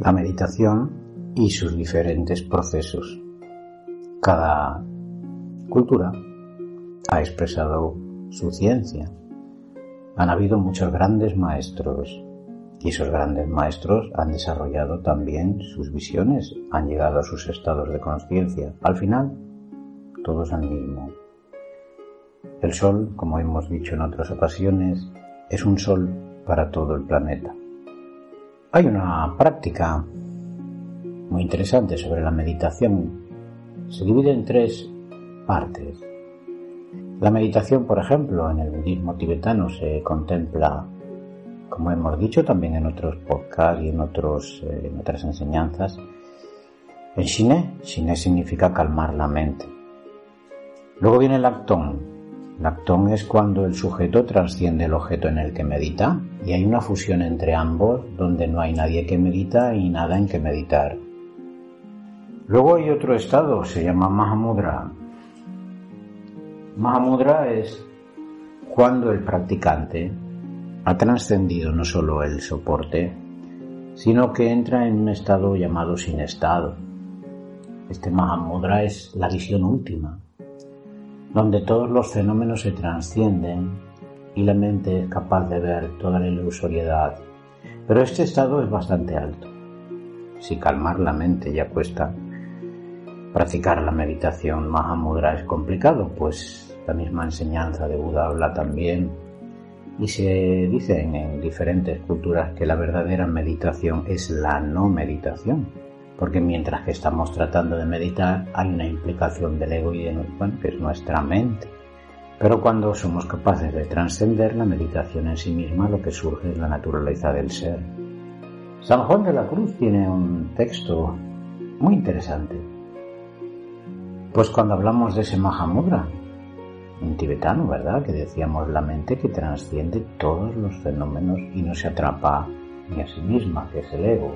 La meditación y sus diferentes procesos. Cada cultura ha expresado su ciencia. Han habido muchos grandes maestros y esos grandes maestros han desarrollado también sus visiones, han llegado a sus estados de conciencia. Al final, todos al mismo. El Sol, como hemos dicho en otras ocasiones, es un Sol para todo el planeta. Hay una práctica muy interesante sobre la meditación. Se divide en tres partes. La meditación, por ejemplo, en el budismo tibetano se contempla, como hemos dicho también en otros podcasts y en, otros, eh, en otras enseñanzas, en Shine. Shine significa calmar la mente. Luego viene el actón, Lactón es cuando el sujeto trasciende el objeto en el que medita y hay una fusión entre ambos donde no hay nadie que medita y nada en que meditar. Luego hay otro estado, se llama Mahamudra. Mahamudra es cuando el practicante ha trascendido no solo el soporte, sino que entra en un estado llamado sin estado. Este Mahamudra es la visión última, donde todos los fenómenos se transcienden y la mente es capaz de ver toda la ilusoriedad. Pero este estado es bastante alto. Si calmar la mente ya cuesta, practicar la meditación Mahamudra es complicado, pues la misma enseñanza de Buda habla también y se dicen en diferentes culturas que la verdadera meditación es la no meditación porque mientras que estamos tratando de meditar hay una implicación del ego y de bueno, que es nuestra mente. Pero cuando somos capaces de trascender la meditación en sí misma, lo que surge es la naturaleza del ser. San Juan de la Cruz tiene un texto muy interesante. Pues cuando hablamos de ese Mahamudra, en tibetano, ¿verdad? Que decíamos la mente que trasciende todos los fenómenos y no se atrapa ni a sí misma, que es el ego,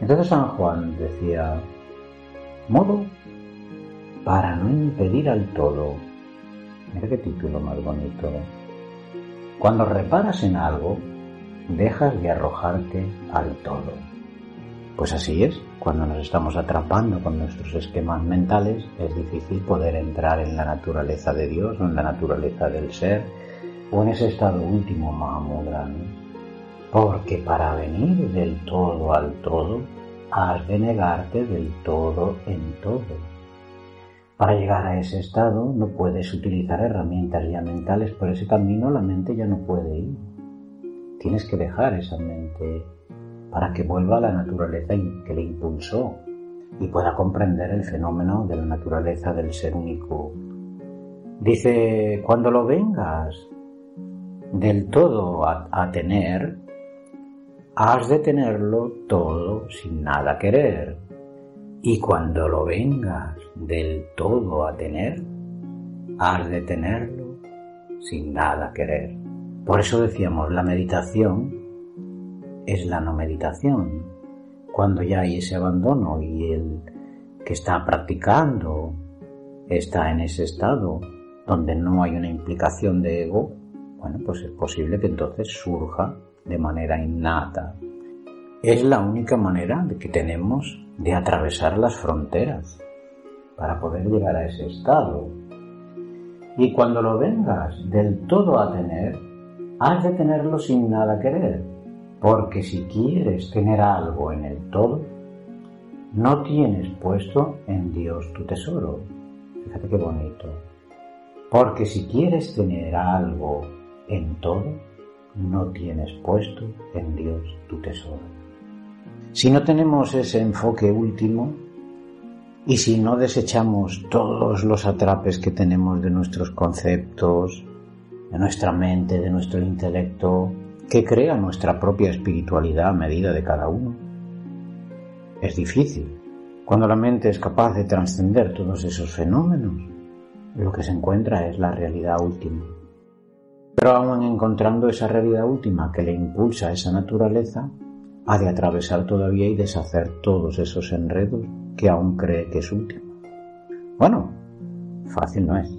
entonces San Juan decía, modo para no impedir al todo. Mira qué título más bonito. Cuando reparas en algo, dejas de arrojarte al todo. Pues así es, cuando nos estamos atrapando con nuestros esquemas mentales, es difícil poder entrar en la naturaleza de Dios o en la naturaleza del ser o en ese estado último Mahamudra. Porque para venir del todo al todo, has de negarte del todo en todo. Para llegar a ese estado no puedes utilizar herramientas ya mentales, por ese camino la mente ya no puede ir. Tienes que dejar esa mente para que vuelva a la naturaleza que le impulsó y pueda comprender el fenómeno de la naturaleza del ser único. Dice, cuando lo vengas del todo a, tener, has de tenerlo todo sin nada querer. Y cuando lo vengas del todo a tener, has de tenerlo sin nada querer. Por eso decíamos, la meditación es la no meditación. Cuando ya hay ese abandono y el que está practicando está en ese estado donde no hay una implicación de ego, bueno, pues es posible que entonces surja de manera innata. Es la única manera que tenemos de atravesar las fronteras para poder llegar a ese estado. Y cuando lo vengas del todo a tener, has de tenerlo sin nada querer, porque si quieres tener algo en el todo, no tienes puesto en Dios tu tesoro. Fíjate qué bonito. Porque si quieres tener algo en todo, no tienes puesto en Dios tu tesoro. Si no tenemos ese enfoque último y si no desechamos todos los atrapes que tenemos de nuestros conceptos, de nuestra mente, de nuestro intelecto, que crea nuestra propia espiritualidad a medida de cada uno. Es difícil. Cuando la mente es capaz de trascender todos esos fenómenos, lo que se encuentra es la realidad última. Pero aún encontrando esa realidad última que le impulsa esa naturaleza, ha de atravesar todavía y deshacer todos esos enredos que aún cree que es último. Bueno, fácil no es,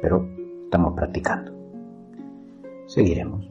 pero estamos practicando. Seguiremos.